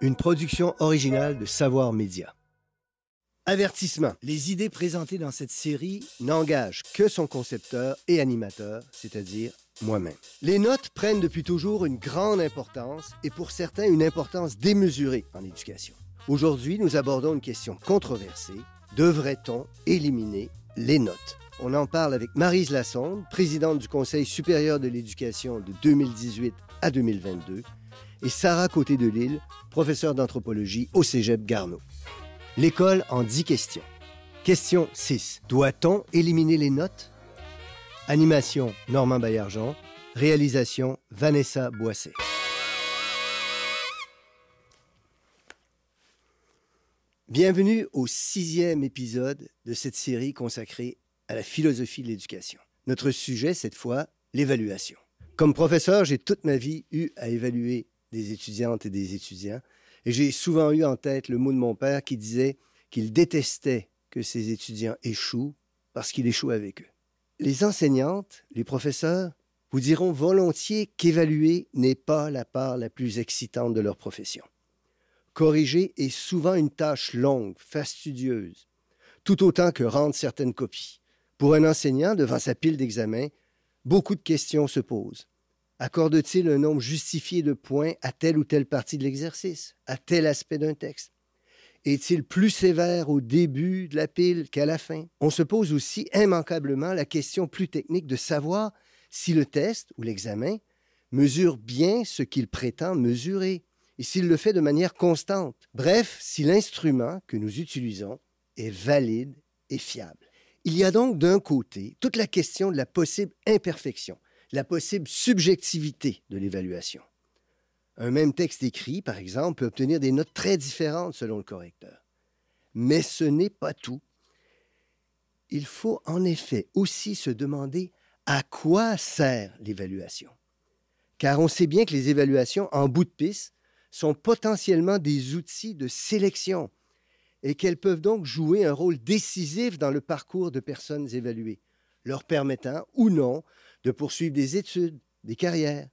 une production originale de Savoir Média. Avertissement. Les idées présentées dans cette série n'engagent que son concepteur et animateur, c'est-à-dire moi-même. Les notes prennent depuis toujours une grande importance et pour certains une importance démesurée en éducation. Aujourd'hui, nous abordons une question controversée. Devrait-on éliminer les notes? On en parle avec Marise Lassonde, présidente du Conseil supérieur de l'éducation de 2018 à 2022, et Sarah Côté de Lille, professeure d'anthropologie au Cégep Garneau. L'école en 10 questions. Question 6. Doit-on éliminer les notes? Animation Normand Baillargeon. Réalisation Vanessa Boissé. Bienvenue au sixième épisode de cette série consacrée à la philosophie de l'éducation. Notre sujet, cette fois, l'évaluation. Comme professeur, j'ai toute ma vie eu à évaluer des étudiantes et des étudiants, et j'ai souvent eu en tête le mot de mon père qui disait qu'il détestait que ses étudiants échouent parce qu'il échoue avec eux. Les enseignantes, les professeurs, vous diront volontiers qu'évaluer n'est pas la part la plus excitante de leur profession. Corriger est souvent une tâche longue, fastidieuse, tout autant que rendre certaines copies. Pour un enseignant, devant sa pile d'examens, beaucoup de questions se posent. Accorde-t-il un nombre justifié de points à telle ou telle partie de l'exercice, à tel aspect d'un texte? Est-il plus sévère au début de la pile qu'à la fin? On se pose aussi immanquablement la question plus technique de savoir si le test ou l'examen mesure bien ce qu'il prétend mesurer et s'il le fait de manière constante. Bref, si l'instrument que nous utilisons est valide et fiable. Il y a donc d'un côté toute la question de la possible imperfection, la possible subjectivité de l'évaluation. Un même texte écrit, par exemple, peut obtenir des notes très différentes selon le correcteur. Mais ce n'est pas tout. Il faut en effet aussi se demander à quoi sert l'évaluation. Car on sait bien que les évaluations en bout de piste sont potentiellement des outils de sélection et qu'elles peuvent donc jouer un rôle décisif dans le parcours de personnes évaluées, leur permettant ou non de poursuivre des études, des carrières.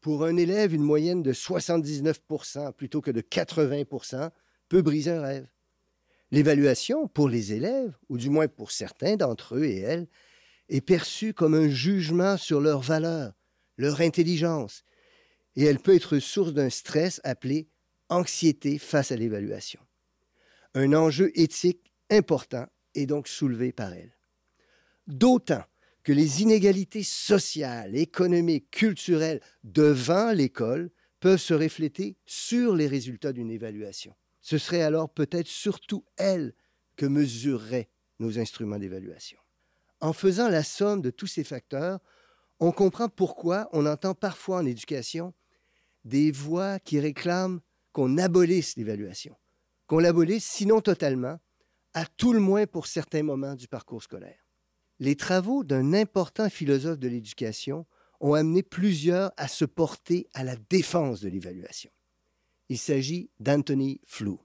Pour un élève, une moyenne de 79% plutôt que de 80 peut briser un rêve. L'évaluation, pour les élèves, ou du moins pour certains d'entre eux et elles, est perçue comme un jugement sur leur valeur, leur intelligence, et elle peut être source d'un stress appelé anxiété face à l'évaluation. Un enjeu éthique important est donc soulevé par elle. D'autant que les inégalités sociales, économiques, culturelles devant l'école peuvent se refléter sur les résultats d'une évaluation. Ce serait alors peut-être surtout elle que mesureraient nos instruments d'évaluation. En faisant la somme de tous ces facteurs, on comprend pourquoi on entend parfois en éducation des voix qui réclament qu'on abolisse l'évaluation, qu'on l'abolisse sinon totalement, à tout le moins pour certains moments du parcours scolaire. Les travaux d'un important philosophe de l'éducation ont amené plusieurs à se porter à la défense de l'évaluation. Il s'agit d'Anthony Flew.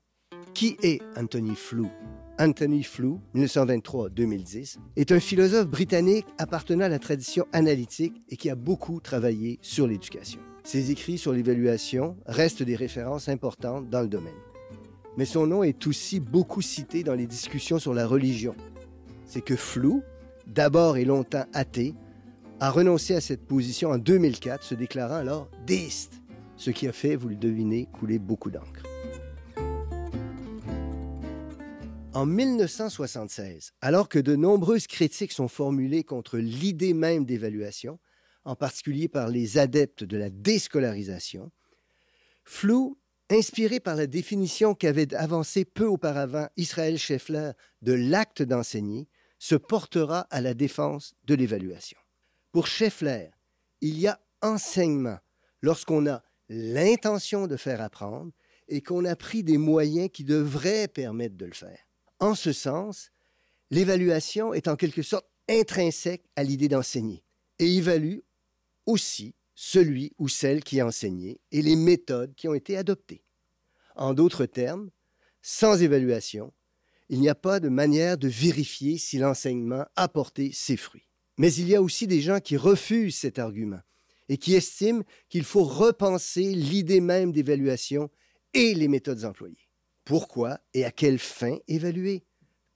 Qui est Anthony Flew Anthony Flew, 1923-2010, est un philosophe britannique appartenant à la tradition analytique et qui a beaucoup travaillé sur l'éducation. Ses écrits sur l'évaluation restent des références importantes dans le domaine. Mais son nom est aussi beaucoup cité dans les discussions sur la religion. C'est que Flew d'abord et longtemps athée, a renoncé à cette position en 2004, se déclarant alors déiste, ce qui a fait, vous le devinez, couler beaucoup d'encre. En 1976, alors que de nombreuses critiques sont formulées contre l'idée même d'évaluation, en particulier par les adeptes de la déscolarisation, Flou, inspiré par la définition qu'avait avancée peu auparavant Israël Scheffler de l'acte d'enseigner, se portera à la défense de l'évaluation. Pour Scheffler, il y a enseignement lorsqu'on a l'intention de faire apprendre et qu'on a pris des moyens qui devraient permettre de le faire. En ce sens, l'évaluation est en quelque sorte intrinsèque à l'idée d'enseigner et évalue aussi celui ou celle qui a enseigné et les méthodes qui ont été adoptées. En d'autres termes, sans évaluation, il n'y a pas de manière de vérifier si l'enseignement a porté ses fruits. Mais il y a aussi des gens qui refusent cet argument et qui estiment qu'il faut repenser l'idée même d'évaluation et les méthodes employées. Pourquoi et à quelle fin évaluer?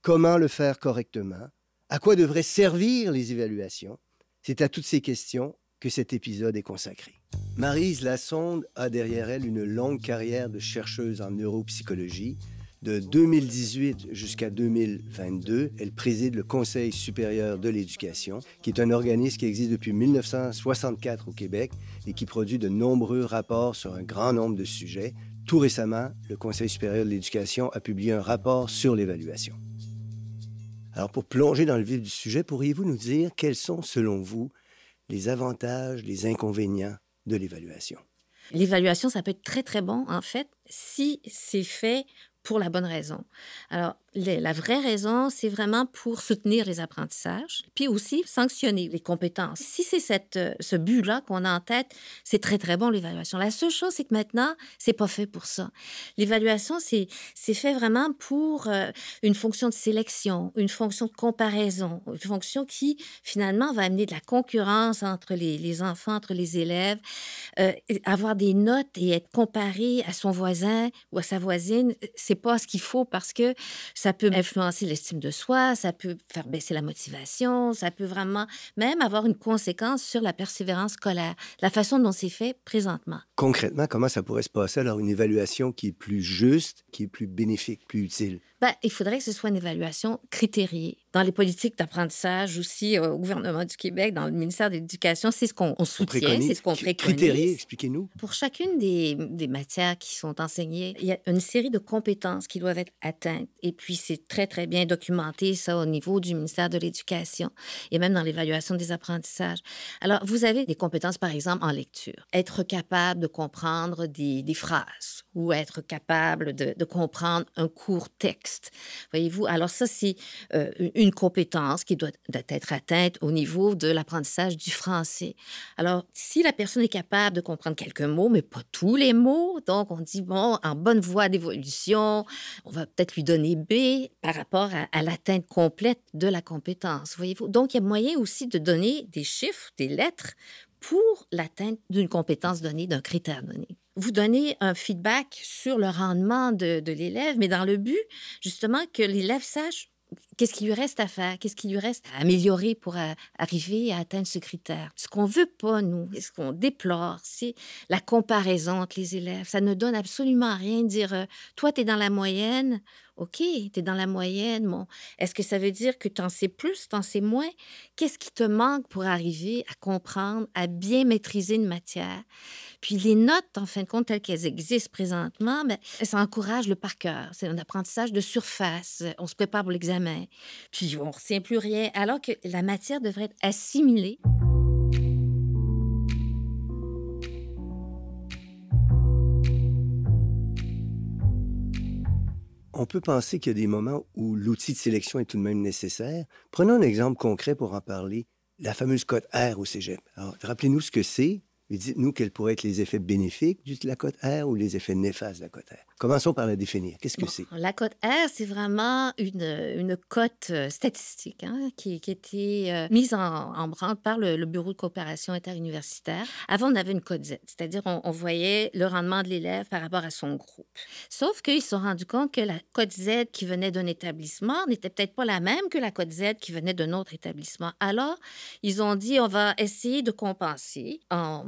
Comment le faire correctement? À quoi devraient servir les évaluations? C'est à toutes ces questions que cet épisode est consacré. Marise Lassonde a derrière elle une longue carrière de chercheuse en neuropsychologie. De 2018 jusqu'à 2022, elle préside le Conseil supérieur de l'éducation, qui est un organisme qui existe depuis 1964 au Québec et qui produit de nombreux rapports sur un grand nombre de sujets. Tout récemment, le Conseil supérieur de l'éducation a publié un rapport sur l'évaluation. Alors, pour plonger dans le vif du sujet, pourriez-vous nous dire quels sont, selon vous, les avantages, les inconvénients de l'évaluation? L'évaluation, ça peut être très, très bon, en fait, si c'est fait pour la bonne raison. Alors, la vraie raison, c'est vraiment pour soutenir les apprentissages, puis aussi sanctionner les compétences. Si c'est cette, euh, ce but-là qu'on a en tête, c'est très, très bon, l'évaluation. La seule chose, c'est que maintenant, c'est pas fait pour ça. L'évaluation, c'est fait vraiment pour euh, une fonction de sélection, une fonction de comparaison, une fonction qui, finalement, va amener de la concurrence entre les, les enfants, entre les élèves, euh, avoir des notes et être comparé à son voisin ou à sa voisine, c'est pas ce qu'il faut parce que ça peut influencer l'estime de soi, ça peut faire baisser la motivation, ça peut vraiment même avoir une conséquence sur la persévérance scolaire, la façon dont c'est fait présentement. Concrètement, comment ça pourrait se passer alors une évaluation qui est plus juste, qui est plus bénéfique, plus utile? Ben, il faudrait que ce soit une évaluation critériée. Dans les politiques d'apprentissage aussi euh, au gouvernement du Québec, dans le ministère de l'Éducation, c'est ce qu'on soutient, c'est ce qu'on préconise. Critérié, expliquez-nous. Pour chacune des, des, matières qui sont enseignées, il y a une série de compétences qui doivent être atteintes. Et puis, c'est très, très bien documenté, ça, au niveau du ministère de l'Éducation et même dans l'évaluation des apprentissages. Alors, vous avez des compétences, par exemple, en lecture. Être capable de comprendre des, des phrases ou être capable de, comprendre un court texte. Voyez-vous, alors ça, c'est euh, une compétence qui doit, être atteinte au niveau de l'apprentissage du français. Alors, si la personne est capable de comprendre quelques mots, mais pas tous les mots, donc on dit, bon, en bonne voie d'évolution, on va peut-être lui donner B par rapport à l'atteinte complète de la compétence. Voyez-vous, donc il y a moyen aussi de donner des chiffres, des lettres pour l'atteinte d'une compétence donnée, d'un critère donné. Vous donnez un feedback sur le rendement de, l'élève, mais dans le but, justement, que l'élève sache qu'est-ce qu'il lui reste à faire, qu'est-ce qu'il lui reste à améliorer pour arriver à atteindre ce critère. Ce qu'on veut pas, nous, et ce qu'on déplore, c'est la comparaison entre les élèves. Ça ne donne absolument rien de dire, euh, toi, tu es dans la moyenne, OK, tu es dans la moyenne, bon. Est-ce que ça veut dire que tu en sais plus, tu en sais moins? Qu'est-ce qui te manque pour arriver à comprendre, à bien maîtriser une matière? Puis les notes, en fin de compte, telles qu'elles existent présentement, ben, ça encourage le par cœur. C'est un apprentissage de surface. On se prépare pour l'examen. Puis on ne retient plus rien, alors que la matière devrait être assimilée. On peut penser qu'il y a des moments où l'outil de sélection est tout de même nécessaire. Prenons un exemple concret pour en parler. La fameuse cote R au cégep. rappelez-nous ce que c'est, dites-nous quels pourraient être les effets bénéfiques de la cote R ou les effets néfastes de la cote R? Commençons par la définir. Qu'est-ce que c'est? La cote R, c'est vraiment une, une cote euh, statistique hein, qui, qui était euh, mise en, en branle par le, Bureau de coopération interuniversitaire. Avant, on avait une cote Z, c'est-à-dire on, on, voyait le rendement de l'élève par rapport à son groupe. Sauf qu'ils se sont rendus compte que la cote Z qui venait d'un établissement n'était peut-être pas la même que la cote Z qui venait d'un autre établissement. Alors, ils ont dit, on va essayer de compenser en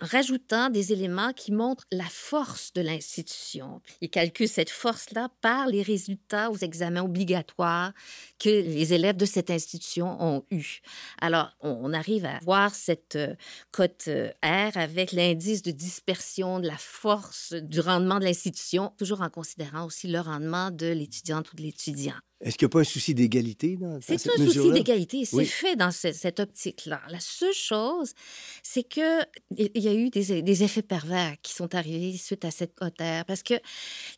rajoutant des éléments qui montrent la force de l'institution ils calculent cette force-là par les résultats aux examens obligatoires que les élèves de cette institution ont eus. Alors, on arrive à voir cette euh, cote euh, R avec l'indice de dispersion de la force du rendement de l'institution, toujours en considérant aussi le rendement de l'étudiante ou de l'étudiant. Est-ce qu'il n'y a pas un souci d'égalité dans, C'est un souci d'égalité. C'est fait dans cette optique-là. La seule chose, c'est qu'il y a eu des, des, effets pervers qui sont arrivés suite à cette cote R. Parce que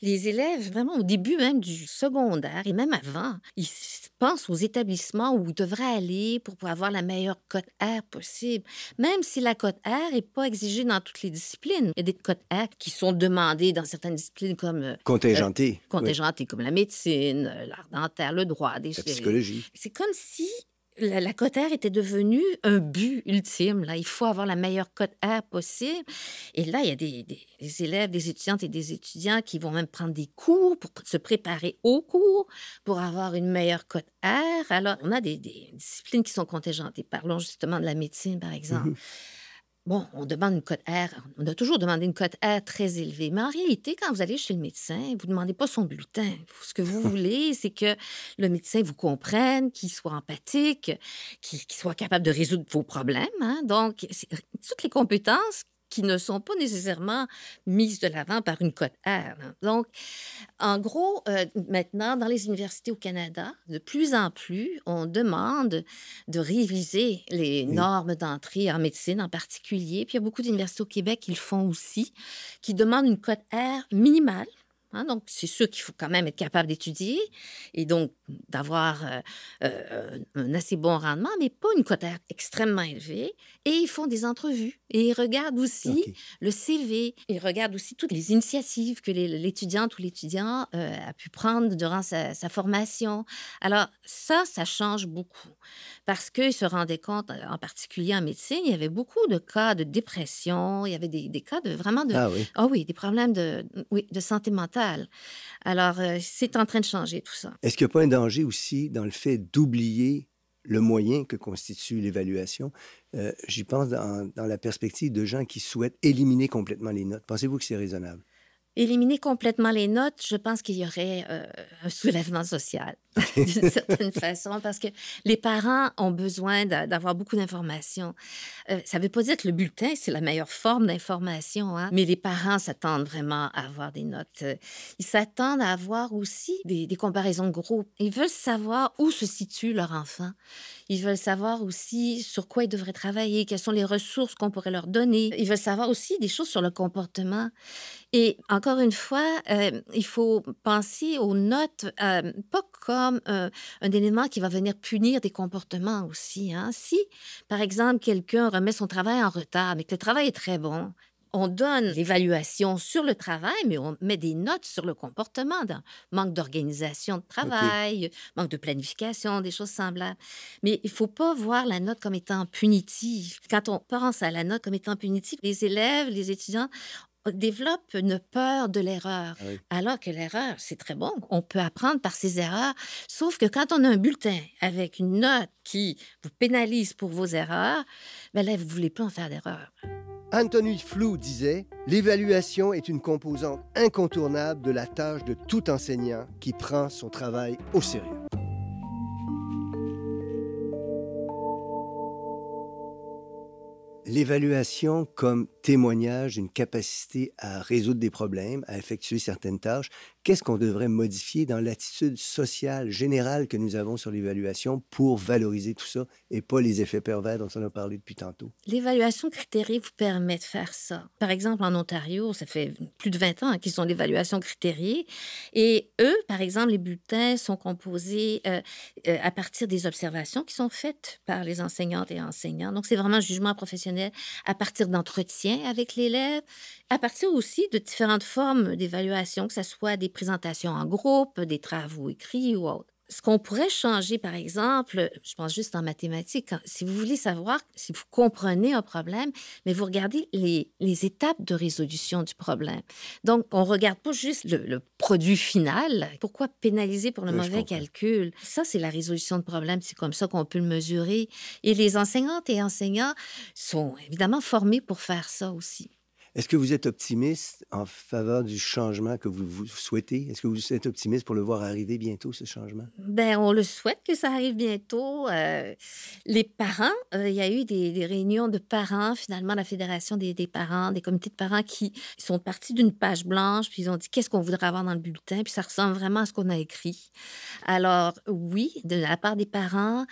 les élèves, vraiment au début même du secondaire et même avant, ils pensent aux établissements où ils devraient aller pour avoir la meilleure cote R possible. Même si la cote R n'est pas exigée dans toutes les disciplines. Il y a des cotes R qui sont demandées dans certaines disciplines comme... Euh, contingentées. Euh, contingentées, comme la médecine, l'art dentaire, le droit, des... La psychologie. C'est comme si la, cote R était devenue un but ultime. Là. Il faut avoir la meilleure cote R possible. Et là, il y a des, élèves, des étudiantes et des étudiants qui vont même prendre des cours pour se préparer au cours, pour avoir une meilleure cote R. Alors, on a des, disciplines qui sont contingentées. Parlons justement de la médecine, par exemple. Mm-hmm. Bon, on demande une cote R. On a toujours demandé une cote R très élevée. Mais en réalité, quand vous allez chez le médecin, vous ne demandez pas son bulletin. Ce que vous voulez, c'est que le médecin vous comprenne, qu'il soit empathique, qu'il soit capable de résoudre vos problèmes. Hein. Donc, toutes les compétences qui ne sont pas nécessairement mises de l'avant par une cote R. Donc, en gros, euh, maintenant, dans les universités au Canada, de plus en plus, on demande de réviser les normes d'entrée en médecine en particulier. Puis il y a beaucoup d'universités au Québec qui le font aussi, qui demandent une cote R minimale Hein, donc, c'est sûr qu'il faut quand même être capable d'étudier et donc d'avoir euh, euh, un assez bon rendement, mais pas une cote extrêmement élevée. Et ils font des entrevues et ils regardent aussi le CV. Ils regardent aussi toutes les initiatives que l'étudiante ou l'étudiant euh, a pu prendre durant sa, formation. Alors, ça, ça change beaucoup parce qu'ils se rendaient compte, en particulier en médecine, il y avait beaucoup de cas de dépression, il y avait des, des cas de vraiment de... Ah oui. Oh oui, des problèmes de, oui, de santé mentale alors, euh, c'est en train de changer tout ça. Est-ce qu'il n'y a pas un danger aussi dans le fait d'oublier le moyen que constitue l'évaluation? Euh, j'y pense dans, dans la perspective de gens qui souhaitent éliminer complètement les notes. Pensez-vous que c'est raisonnable? Éliminer complètement les notes, je pense qu'il y aurait euh, un soulèvement social, d'une certaine façon, parce que les parents ont besoin d'avoir beaucoup d'informations. Euh, ça ne veut pas dire que le bulletin, c'est la meilleure forme d'information, hein, mais les parents s'attendent vraiment à avoir des notes. Ils s'attendent à avoir aussi des, comparaisons de groupe. Ils veulent savoir où se situe leur enfant. Ils veulent savoir aussi sur quoi ils devraient travailler, quelles sont les ressources qu'on pourrait leur donner. Ils veulent savoir aussi des choses sur le comportement. Et encore une fois, euh, il faut penser aux notes euh, pas comme euh, un élément qui va venir punir des comportements aussi. Hein. Si, par exemple, quelqu'un remet son travail en retard, mais que le travail est très bon, on donne l'évaluation sur le travail, mais on met des notes sur le comportement, manque d'organisation de travail, manque de planification, des choses semblables. Mais il ne faut pas voir la note comme étant punitive. Quand on pense à la note comme étant punitive, les élèves, les étudiants développent une peur de l'erreur. Ah Alors que l'erreur, c'est très bon. On peut apprendre par ses erreurs. Sauf que quand on a un bulletin avec une note qui vous pénalise pour vos erreurs, ben là, vous ne voulez plus en faire d'erreur. Anthony Flou disait L'évaluation est une composante incontournable de la tâche de tout enseignant qui prend son travail au sérieux. L'évaluation comme témoignage d'une capacité à résoudre des problèmes, à effectuer certaines tâches, qu'est-ce qu'on devrait modifier dans l'attitude sociale générale que nous avons sur l'évaluation pour valoriser tout ça et pas les effets pervers dont on a parlé depuis tantôt? L'évaluation critériée vous permet de faire ça. Par exemple, en Ontario, ça fait plus de 20 ans qu'ils ont l'évaluation critériée. Et eux, par exemple, les bulletins sont composés euh, euh, à partir des observations qui sont faites par les enseignantes et enseignants. Donc, c'est vraiment un jugement professionnel à partir d'entretiens avec l'élève, à partir aussi de différentes formes d'évaluation, que ce soit des présentations en groupe, des travaux écrits ou autres? Ce qu'on pourrait changer, par exemple, je pense juste en mathématiques, si vous voulez savoir, si vous comprenez un problème, mais vous regardez les, étapes de résolution du problème. Donc, on ne regarde pas juste le, produit final. Pourquoi pénaliser pour le mauvais calcul? Ça, c'est la résolution de problème. C'est comme ça qu'on peut le mesurer. Et les enseignantes et enseignants sont évidemment formés pour faire ça aussi. Est-ce que vous êtes optimiste en faveur du changement que vous, souhaitez? Est-ce que vous êtes optimiste pour le voir arriver bientôt, ce changement? Ben, on le souhaite que ça arrive bientôt. Euh, les parents, euh, il y a eu des, réunions de parents, finalement, la Fédération des, parents, des comités de parents qui sont partis d'une page blanche, puis ils ont dit qu'est-ce qu'on voudrait avoir dans le bulletin, puis ça ressemble vraiment à ce qu'on a écrit. Alors, oui, de la part des parents,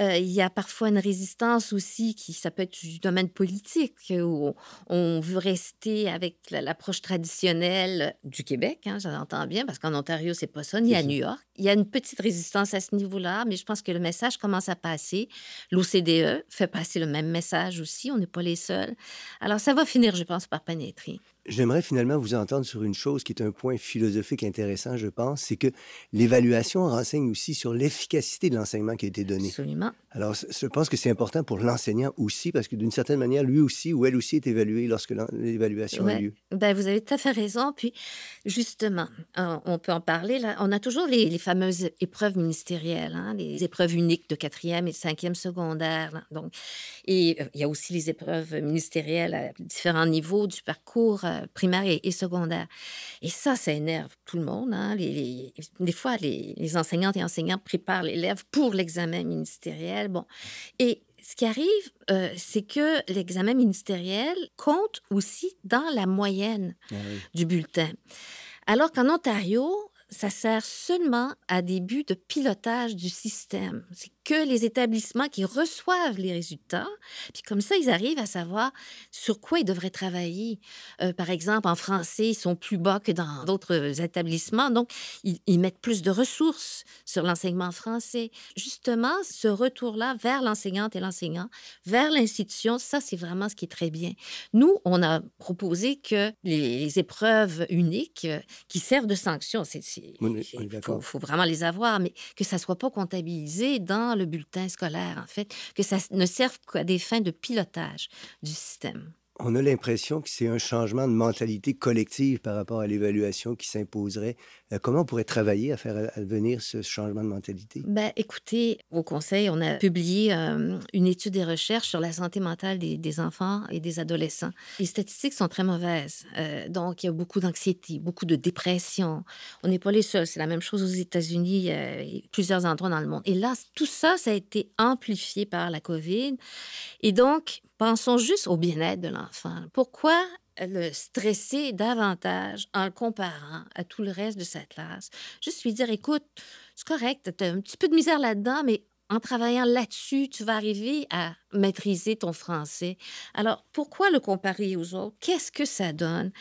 euh, il y a parfois une résistance aussi, qui ça peut être du domaine politique, où on veut rester avec l'approche traditionnelle du Québec, hein, j'entends bien, parce qu'en Ontario, c'est pas ça, ni à New York. Il y a une petite résistance à ce niveau-là, mais je pense que le message commence à passer. L'OCDE fait passer le même message aussi, on n'est pas les seuls. Alors, ça va finir, je pense, par pénétrer. J'aimerais finalement vous entendre sur une chose qui est un point philosophique intéressant, je pense, c'est que l'évaluation renseigne aussi sur l'efficacité de l'enseignement qui a été donné. Absolument. Alors, je pense que c'est important pour l'enseignant aussi, parce que d'une certaine manière, lui aussi ou elle aussi est évalué lorsque l'évaluation a lieu. Ben, vous avez tout à fait raison. Puis, justement, on peut en parler. Là. On a toujours les, fameuses épreuves ministérielles, hein, les épreuves uniques de quatrième et de cinquième secondaire. Donc, et euh, il y a aussi les épreuves ministérielles à différents niveaux du parcours euh, primaire et, secondaire. Et ça, ça énerve tout le monde. Hein. Les, des fois, les, enseignantes et enseignants préparent l'élève pour l'examen ministériel. Bon. Et ce qui arrive, euh, c'est que l'examen ministériel compte aussi dans la moyenne ah du bulletin. Alors qu'en Ontario, ça sert seulement à des buts de pilotage du système. C'est que les établissements qui reçoivent les résultats, puis comme ça, ils arrivent à savoir sur quoi ils devraient travailler. Euh, par exemple, en français, ils sont plus bas que dans d'autres établissements, donc ils, mettent plus de ressources sur l'enseignement français. Justement, ce retour-là vers l'enseignante et l'enseignant, vers l'institution, ça, c'est vraiment ce qui est très bien. Nous, on a proposé que les, épreuves uniques euh, qui servent de sanction, il faut, faut, vraiment les avoir, mais que ça soit pas comptabilisé dans le bulletin scolaire, en fait, que ça ne serve qu'à des fins de pilotage du système on a l'impression que c'est un changement de mentalité collective par rapport à l'évaluation qui s'imposerait. Euh, comment on pourrait travailler à faire advenir ce changement de mentalité? Ben, écoutez, au Conseil, on a publié euh, une étude des recherches sur la santé mentale des, enfants et des adolescents. Les statistiques sont très mauvaises. Euh, donc, il y a beaucoup d'anxiété, beaucoup de dépression. On n'est pas les seuls. C'est la même chose aux États-Unis et plusieurs endroits dans le monde. Et là, tout ça, ça a été amplifié par la COVID. Et donc, Pensons juste au bien-être de l'enfant. Pourquoi le stresser davantage en le comparant à tout le reste de sa classe? Juste lui dire, écoute, c'est correct, tu as un petit peu de misère là-dedans, mais en travaillant là-dessus, tu vas arriver à maîtriser ton français. Alors, pourquoi le comparer aux autres? Qu'est-ce que ça donne?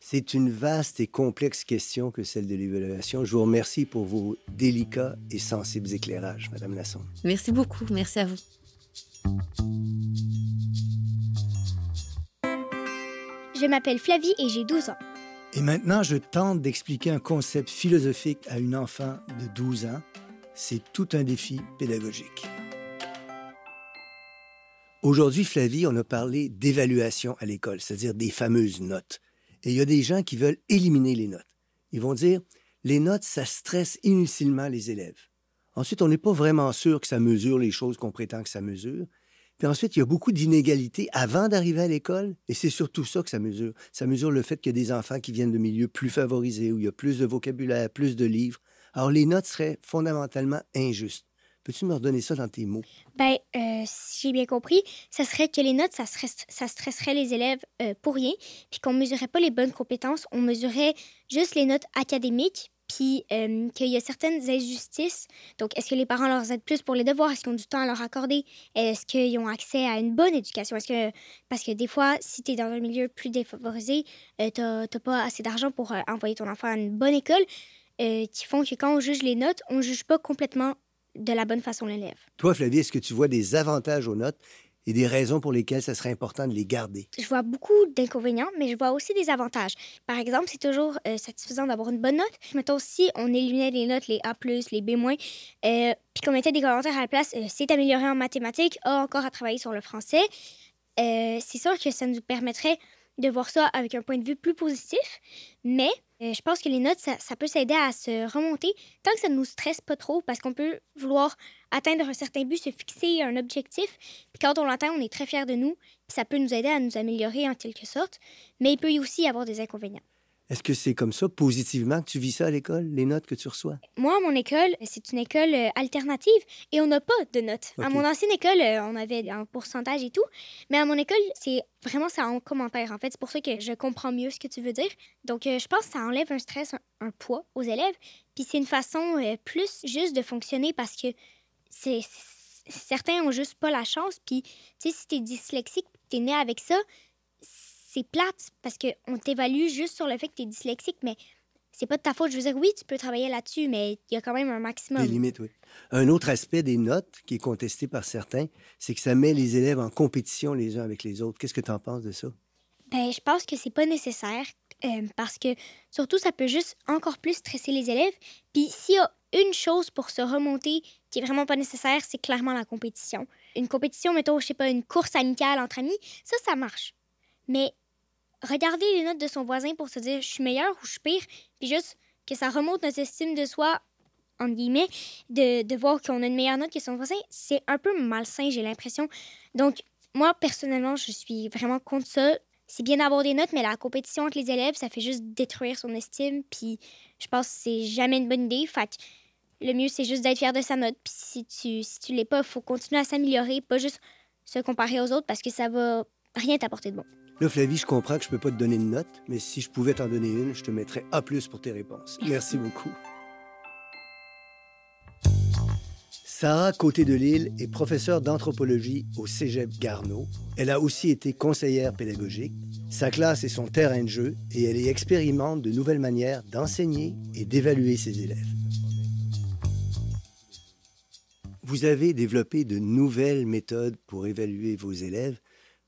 C'est une vaste et complexe question que celle de l'évaluation. Je vous remercie pour vos délicats et sensibles éclairages, Madame Lasson. Merci beaucoup. Merci à vous. Je m'appelle Flavie et j'ai 12 ans. Et maintenant, je tente d'expliquer un concept philosophique à une enfant de 12 ans. C'est tout un défi pédagogique. Aujourd'hui, Flavie, on a parlé d'évaluation à l'école, c'est-à-dire des fameuses notes. Et il y a des gens qui veulent éliminer les notes. Ils vont dire, les notes, ça stresse inutilement les élèves. Ensuite, on n'est pas vraiment sûr que ça mesure les choses qu'on prétend que ça mesure. Puis ensuite, il y a beaucoup d'inégalités avant d'arriver à l'école, et c'est surtout ça que ça mesure. Ça mesure le fait qu'il y a des enfants qui viennent de milieux plus favorisés, où il y a plus de vocabulaire, plus de livres. Alors, les notes seraient fondamentalement injustes. Peux-tu me redonner ça dans tes mots? Ben, euh, si j'ai bien compris, ça serait que les notes, ça, stresserait les élèves euh, pour rien, puis qu'on mesurait pas les bonnes compétences, on mesurait juste les notes académiques, puis euh, qu'il y a certaines injustices. Donc, est-ce que les parents leur aident plus pour les devoirs? Est-ce qu'ils ont du temps à leur accorder? Est-ce qu'ils ont accès à une bonne éducation? Parce que des fois, si tu es dans un milieu plus défavorisé, euh, tu n'as pas assez d'argent pour euh, envoyer ton enfant à une bonne école, qui font que quand on juge les notes, on ne juge pas complètement de la bonne façon l'élève. Toi, Flavie, est-ce que tu vois des avantages aux notes et des raisons pour lesquelles ça serait important de les garder. Je vois beaucoup d'inconvénients, mais je vois aussi des avantages. Par exemple, c'est toujours euh, satisfaisant d'avoir une bonne note. Mettons aussi, on éliminait les notes, les A+, les B-, euh, puis qu'on mettait des commentaires à la place, euh, c'est amélioré en mathématiques, a encore à travailler sur le français. c'est sûr que ça nous permettrait de voir ça avec un point de vue plus positif, mais euh, je pense que les notes, ça, peut s'aider à se remonter tant que ça ne nous stresse pas trop parce qu'on peut vouloir atteindre un certain but, se fixer un objectif. Puis quand on l'atteint, on est très fier de nous. Puis ça peut nous aider à nous améliorer en quelque sorte. Mais il peut aussi y avoir des inconvénients. Est-ce que c'est comme ça, positivement, que tu vis ça à l'école, les notes que tu reçois? Moi, mon école, c'est une école euh, alternative et on n'a pas de notes. À mon ancienne école, euh, on avait un pourcentage et tout, mais à mon école, c'est vraiment ça en commentaire. En fait, c'est pour ça que je comprends mieux ce que tu veux dire. Donc, euh, je pense que ça enlève un stress, un, poids aux élèves. Puis c'est une façon plus juste de fonctionner parce que c'est certains ont juste pas la chance. Puis, tu sais, si t'es dyslexique, t'es né avec ça, c'est plate parce qu'on t'évalue juste sur le fait que tu es dyslexique, mais c'est pas de ta faute. Je veux dire, oui, tu peux travailler là-dessus, mais il y a quand même un maximum. Des limites, oui. Un autre aspect des notes qui est contesté par certains, c'est que ça met les élèves en compétition les uns avec les autres. Qu'est-ce que tu en penses de ça? Ben, je pense que c'est pas nécessaire euh, parce que surtout, ça peut juste encore plus stresser les élèves. Puis s'il y a une chose pour se remonter qui est vraiment pas nécessaire, c'est clairement la compétition. Une compétition, mettons, je sais pas, une course amicale entre amis, ça, ça marche. Mais regarder les notes de son voisin pour se dire je suis meilleur ou je suis pire, puis juste que ça remonte notre estime de soi, entre guillemets, de, de voir qu'on a une meilleure note que son voisin, c'est un peu malsain, j'ai l'impression. Donc, moi, personnellement, je suis vraiment contre ça. C'est bien d'avoir des notes, mais la compétition entre les élèves, ça fait juste détruire son estime. Puis je pense que c'est jamais une bonne idée. Fait le mieux, c'est juste d'être fier de sa note. Puis si tu, si tu l'es pas, faut continuer à s'améliorer, pas juste se comparer aux autres parce que ça va rien t'apporter de bon. Là, Flavie, je comprends que je peux pas te donner une note, mais si je pouvais t'en donner une, je te mettrais A pour tes réponses. Merci beaucoup. Sarah Côté de Lille est professeure d'anthropologie au Cégep Garneau. Elle a aussi été conseillère pédagogique. Sa classe est son terrain de jeu et elle y expérimente de nouvelles manières d'enseigner et d'évaluer ses élèves. Vous avez développé de nouvelles méthodes pour évaluer vos élèves.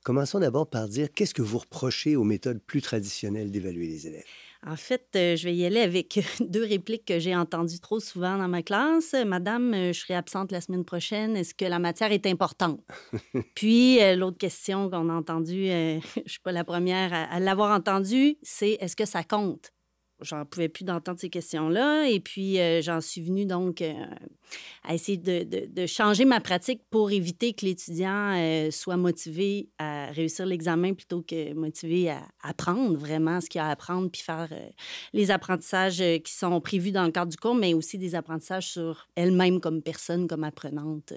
Commençons d'abord par dire qu'est-ce que vous reprochez aux méthodes plus traditionnelles d'évaluer les élèves? En fait, euh, je vais y aller avec deux répliques que j'ai entendues trop souvent dans ma classe. Madame, euh, je serai absente la semaine prochaine. Est-ce que la matière est importante? Puis, euh, l'autre question qu'on a entendue, je ne suis pas la première à, l'avoir entendue, c'est est-ce que ça compte? J'en pouvais plus d'entendre ces questions-là. Et puis, j'en suis venue donc à essayer de, changer ma pratique pour éviter que l'étudiant euh, soit motivé à réussir l'examen plutôt que motivé à apprendre vraiment ce qu'il a à apprendre, puis faire euh, les apprentissages euh, qui sont prévus dans le cadre du cours, mais aussi des apprentissages sur elle-même comme personne, comme apprenante.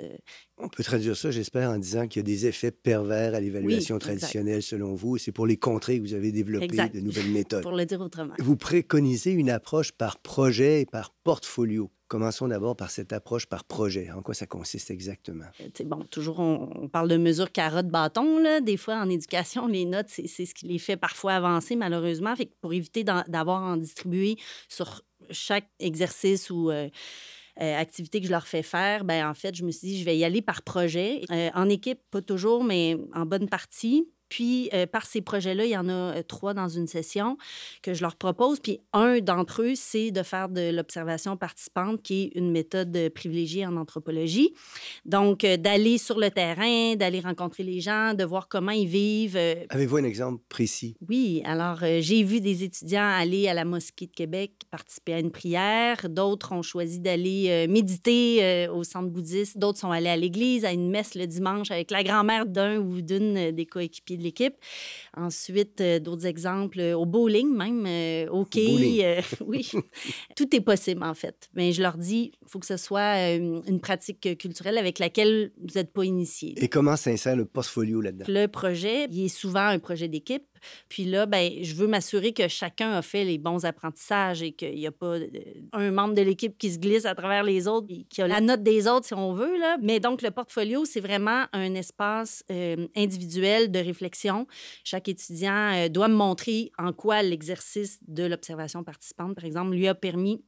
On peut traduire ça, j'espère, en disant qu'il y a des effets pervers à l'évaluation traditionnelle selon vous. C'est pour les contrer que vous avez développé de nouvelles méthodes. pour le dire autrement. Vous préconisez une approche par projet et par portfolio. Commençons d'abord par cette approche par projet. En quoi ça consiste exactement? Euh, bon, toujours, on, parle de mesures carotte-bâton. Des fois, en éducation, les notes, c'est ce qui les fait parfois avancer, malheureusement. Fait pour éviter d'avoir à en distribuer sur chaque exercice ou... Euh, euh, activité que je leur fais faire, ben en fait, je me suis dit, je vais y aller par projet. en équipe, pas toujours, mais en bonne partie. Puis, euh, par ces projets-là, il y en a euh, trois dans une session que je leur propose. Puis, un d'entre eux, c'est de faire de l'observation participante, qui est une méthode privilégiée en anthropologie. Donc, euh, d'aller sur le terrain, d'aller rencontrer les gens, de voir comment ils vivent. Avez-vous un exemple précis? Oui. Alors, j'ai vu des étudiants aller à la mosquée de Québec participer à une prière. D'autres ont choisi d'aller méditer au centre bouddhiste. D'autres sont allés à l'église, à une messe le dimanche avec la grand-mère d'un ou d'une des coéquipiers de l'équipe. Ensuite, euh, d'autres exemples euh, au bowling, même euh, au quai. oui, tout est possible en fait. Mais je leur dis, il faut que ce soit une pratique culturelle avec laquelle vous n'êtes pas initié. Et comment s'insère le portfolio là-dedans? Le projet, il est souvent un projet d'équipe. Puis là, ben, je veux m'assurer que chacun a fait les bons apprentissages et qu'il n'y a pas un membre de l'équipe qui se glisse à travers les autres, qui a la note des autres, si on veut. Là. Mais donc, le portfolio, c'est vraiment un espace individuel de réflexion chaque étudiant euh, doit me montrer en quoi l'exercice de l'observation participante, par exemple, lui a permis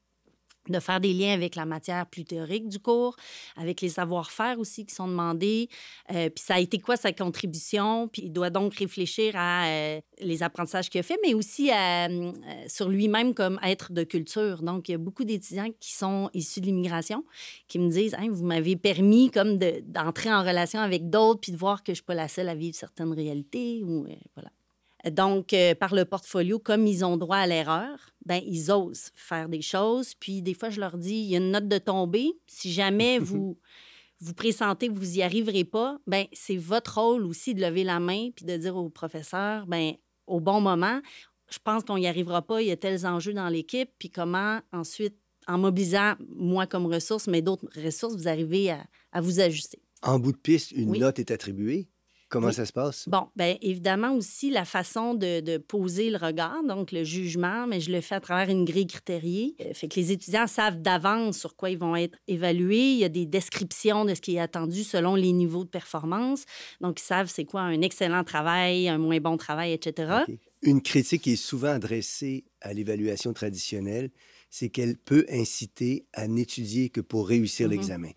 de faire des liens avec la matière plus théorique du cours, avec les savoir-faire aussi qui sont demandés. Euh, puis ça a été quoi sa contribution? Puis il doit donc réfléchir à euh, les apprentissages qu'il a fait, mais aussi euh, sur lui-même comme être de culture. Donc, il y a beaucoup d'étudiants qui sont issus de l'immigration qui me disent hein, Vous m'avez permis comme d'entrer en relation avec d'autres puis de voir que je ne suis pas la seule à vivre certaines réalités. Ou, voilà. Donc, euh, par le portfolio, comme ils ont droit à l'erreur, ben ils osent faire des choses. Puis des fois, je leur dis, il y a une note de tombée. Si jamais vous vous pressentez que vous n'y arriverez pas, ben c'est votre rôle aussi de lever la main puis de dire au professeur, ben au bon moment, je pense qu'on n'y arrivera pas. Il y a tels enjeux dans l'équipe. Puis comment ensuite, en mobilisant moi comme ressource, mais d'autres ressources, vous arrivez à, vous ajuster. En bout de piste, une note est attribuée? Comment ça se passe? Bon, bien évidemment aussi la façon de, poser le regard, donc le jugement, mais je le fais à travers une grille critériée. Euh, fait que les étudiants savent d'avance sur quoi ils vont être évalués. Il y a des descriptions de ce qui est attendu selon les niveaux de performance. Donc, ils savent c'est quoi un excellent travail, un moins bon travail, etc. Une critique qui est souvent adressée à l'évaluation traditionnelle, c'est qu'elle peut inciter à n'étudier que pour réussir mm-hmm. l'examen.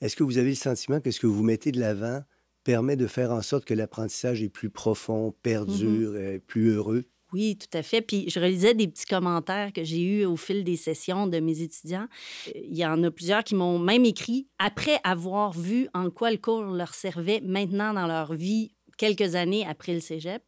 Est-ce que vous avez le sentiment que ce que vous mettez de l'avant permet de faire en sorte que l'apprentissage est plus profond, perdure, et plus heureux. Oui, tout à fait. Puis je relisais des petits commentaires que j'ai eus au fil des sessions de mes étudiants. Il y en a plusieurs qui m'ont même écrit après avoir vu en quoi le cours leur servait maintenant dans leur vie quelques années après le cégep.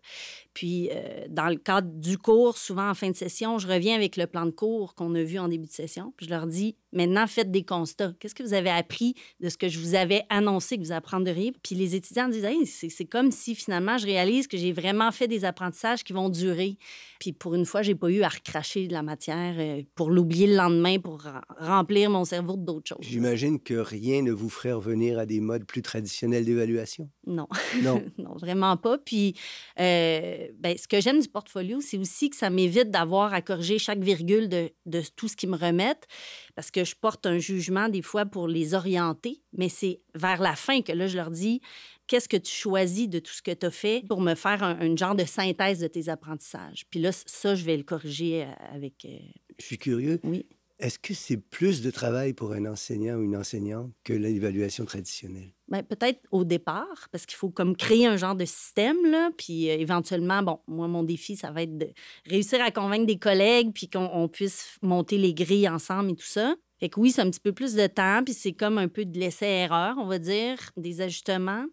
Puis, euh, dans le cadre du cours, souvent en fin de session, je reviens avec le plan de cours qu'on a vu en début de session. Puis, je leur dis maintenant, faites des constats. Qu'est-ce que vous avez appris de ce que je vous avais annoncé que vous apprendriez? Puis, les étudiants disent hey, c'est comme si finalement, je réalise que j'ai vraiment fait des apprentissages qui vont durer. Puis, pour une fois, j'ai pas eu à recracher de la matière euh, pour l'oublier le lendemain, pour remplir mon cerveau d'autres choses. J'imagine que rien ne vous ferait revenir à des modes plus traditionnels d'évaluation. Non. Non. non, vraiment pas. Puis, euh, ben, ce que j'aime du portfolio, c'est aussi que ça m'évite d'avoir à corriger chaque virgule de, de, tout ce qu'ils me remettent, parce que je porte un jugement des fois pour les orienter, mais c'est vers la fin que là, je leur dis qu'est-ce que tu choisis de tout ce que tu as fait pour me faire un, genre de synthèse de tes apprentissages? Puis là, ça, je vais le corriger euh, avec... Euh, je suis curieux. Oui. Est-ce que c'est plus de travail pour un enseignant ou une enseignante que l'évaluation traditionnelle? Bien, peut-être au départ, parce qu'il faut comme créer un genre de système, là, puis euh, éventuellement, bon, moi, mon défi, ça va être de réussir à convaincre des collègues, puis qu'on puisse monter les grilles ensemble et tout ça. Fait oui, c'est un petit peu plus de temps, puis c'est comme un peu de l'essai-erreur, on va dire, des ajustements.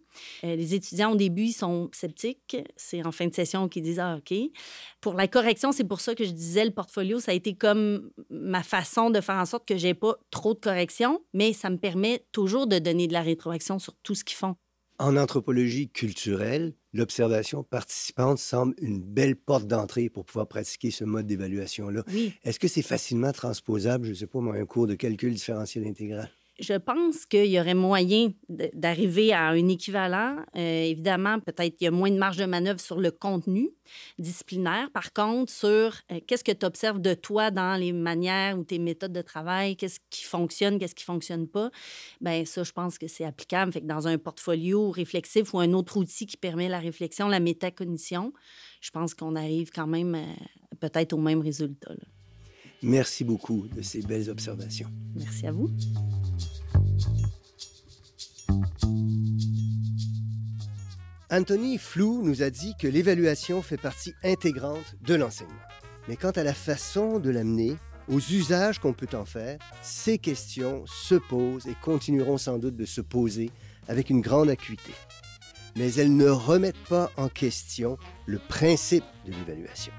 Euh, les étudiants, au début, ils sont sceptiques. C'est en fin de session qu'ils disent Ah, OK. Pour la correction, c'est pour ça que je disais le portfolio, ça a été comme ma façon de faire en sorte que j'ai pas trop de corrections, mais ça me permet toujours de donner de la rétroaction sur tout ce qu'ils font. En anthropologie culturelle, l'observation participante semble une belle porte d'entrée pour pouvoir pratiquer ce mode d'évaluation-là. Oui. Est-ce que c'est facilement transposable, je ne sais pas, moi, un cours de calcul différentiel intégral? Je pense qu'il y aurait moyen d'arriver à un équivalent. Euh, évidemment, peut-être qu'il y a moins de marge de manœuvre sur le contenu disciplinaire. Par contre, sur euh, qu'est-ce que tu observes de toi dans les manières ou tes méthodes de travail, qu'est-ce qui fonctionne, qu'est-ce qui fonctionne pas, ben ça, je pense que c'est applicable. Fait que dans un portfolio réflexif ou un autre outil qui permet la réflexion, la métacognition, je pense qu'on arrive quand même euh, peut-être au même résultat. Merci beaucoup de ces belles observations. Merci à vous. Anthony Flou nous a dit que l'évaluation fait partie intégrante de l'enseignement. Mais quant à la façon de l'amener, aux usages qu'on peut en faire, ces questions se posent et continueront sans doute de se poser avec une grande acuité. Mais elles ne remettent pas en question le principe de l'évaluation.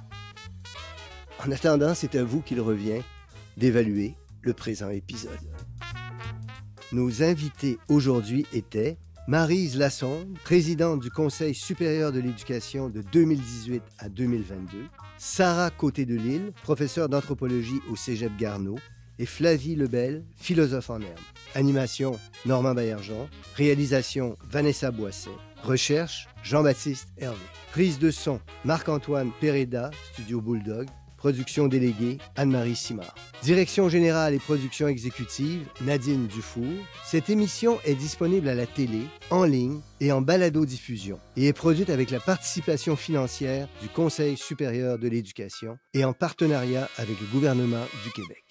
En attendant, c'est à vous qu'il revient d'évaluer le présent épisode. Nos invités aujourd'hui étaient Marise Lassonde, présidente du Conseil supérieur de l'éducation de 2018 à 2022, Sarah Côté de Lille, professeure d'anthropologie au Cégep Garneau, et Flavie Lebel, philosophe en herbe. Animation Normand Baillargeon, réalisation Vanessa Boisset, recherche Jean-Baptiste Hervé. Prise de son Marc-Antoine Pereda, studio Bulldog, Production déléguée, Anne-Marie Simard. Direction générale et production exécutive, Nadine Dufour. Cette émission est disponible à la télé, en ligne et en balado-diffusion et est produite avec la participation financière du Conseil supérieur de l'éducation et en partenariat avec le gouvernement du Québec.